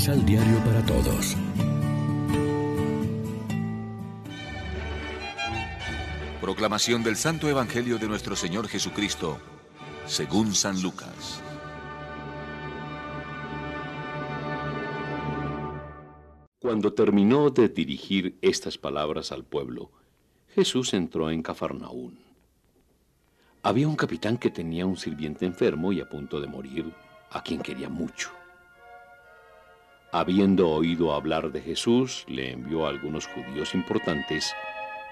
Misal Diario para Todos. Proclamación del Santo Evangelio de nuestro Señor Jesucristo, según San Lucas. Cuando terminó de dirigir estas palabras al pueblo, Jesús entró en Cafarnaún. Había un capitán que tenía un sirviente enfermo y a punto de morir, a quien quería mucho. Habiendo oído hablar de Jesús, le envió a algunos judíos importantes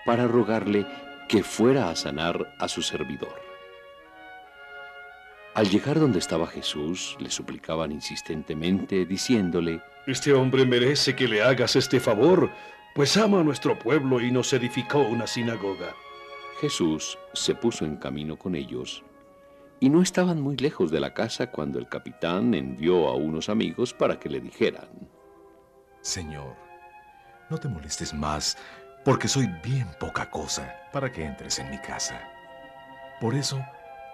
para rogarle que fuera a sanar a su servidor. Al llegar donde estaba Jesús, le suplicaban insistentemente, diciéndole, Este hombre merece que le hagas este favor, pues ama a nuestro pueblo y nos edificó una sinagoga. Jesús se puso en camino con ellos y no estaban muy lejos de la casa cuando el capitán envió a unos amigos para que le dijeran, Señor, no te molestes más, porque soy bien poca cosa para que entres en mi casa. Por eso,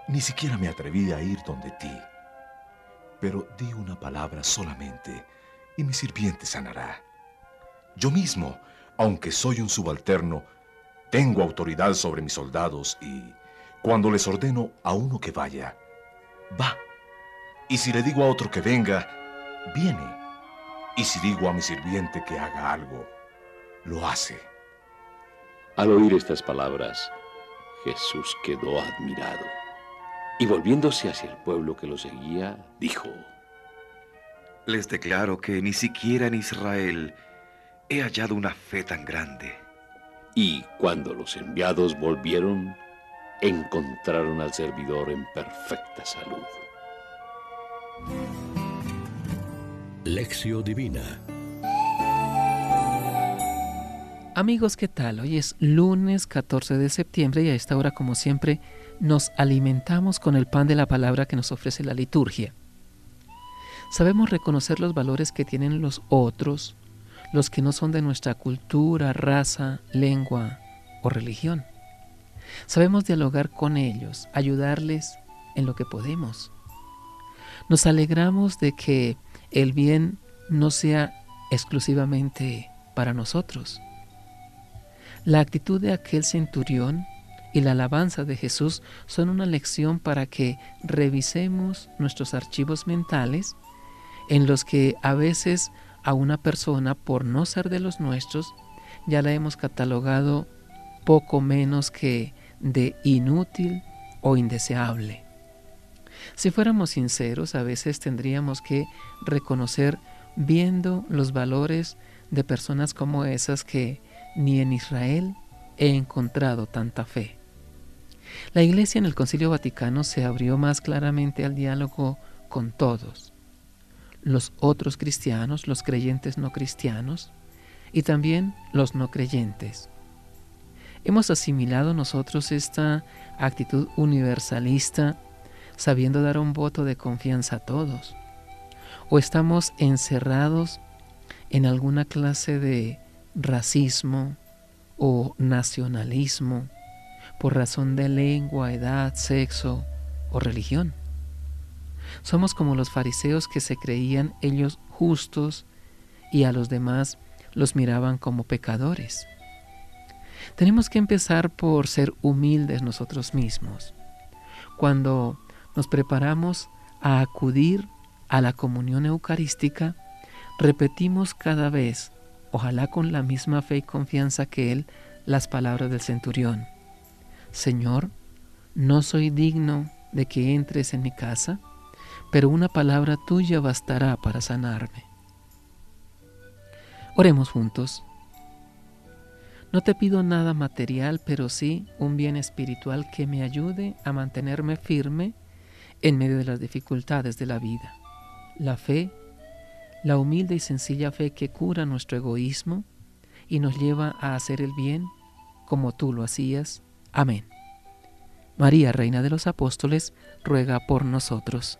ni siquiera me atreví a ir donde ti. Pero di una palabra solamente, y mi sirviente sanará. Yo mismo, aunque soy un subalterno, tengo autoridad sobre mis soldados y cuando les ordeno a uno que vaya, va. Y si le digo a otro que venga, viene. Y si digo a mi sirviente que haga algo, lo hace. Al oír estas palabras, Jesús quedó admirado y volviéndose hacia el pueblo que lo seguía, dijo, Les declaro que ni siquiera en Israel he hallado una fe tan grande. Y cuando los enviados volvieron, encontraron al servidor en perfecta salud. Lección Divina Amigos, ¿qué tal? Hoy es lunes 14 de septiembre y a esta hora, como siempre, nos alimentamos con el pan de la palabra que nos ofrece la liturgia. Sabemos reconocer los valores que tienen los otros, los que no son de nuestra cultura, raza, lengua o religión. Sabemos dialogar con ellos, ayudarles en lo que podemos. Nos alegramos de que el bien no sea exclusivamente para nosotros. La actitud de aquel centurión y la alabanza de Jesús son una lección para que revisemos nuestros archivos mentales en los que a veces a una persona, por no ser de los nuestros, ya la hemos catalogado poco menos que de inútil o indeseable. Si fuéramos sinceros, a veces tendríamos que reconocer viendo los valores de personas como esas que ni en Israel he encontrado tanta fe. La Iglesia en el Concilio Vaticano se abrió más claramente al diálogo con todos, los otros cristianos, los creyentes no cristianos y también los no creyentes. Hemos asimilado nosotros esta actitud universalista sabiendo dar un voto de confianza a todos. O estamos encerrados en alguna clase de racismo o nacionalismo por razón de lengua, edad, sexo o religión. Somos como los fariseos que se creían ellos justos y a los demás los miraban como pecadores. Tenemos que empezar por ser humildes nosotros mismos. Cuando nos preparamos a acudir a la comunión eucarística, repetimos cada vez, ojalá con la misma fe y confianza que Él, las palabras del centurión. Señor, no soy digno de que entres en mi casa, pero una palabra tuya bastará para sanarme. Oremos juntos. No te pido nada material, pero sí un bien espiritual que me ayude a mantenerme firme en medio de las dificultades de la vida. La fe, la humilde y sencilla fe que cura nuestro egoísmo y nos lleva a hacer el bien como tú lo hacías. Amén. María, Reina de los Apóstoles, ruega por nosotros.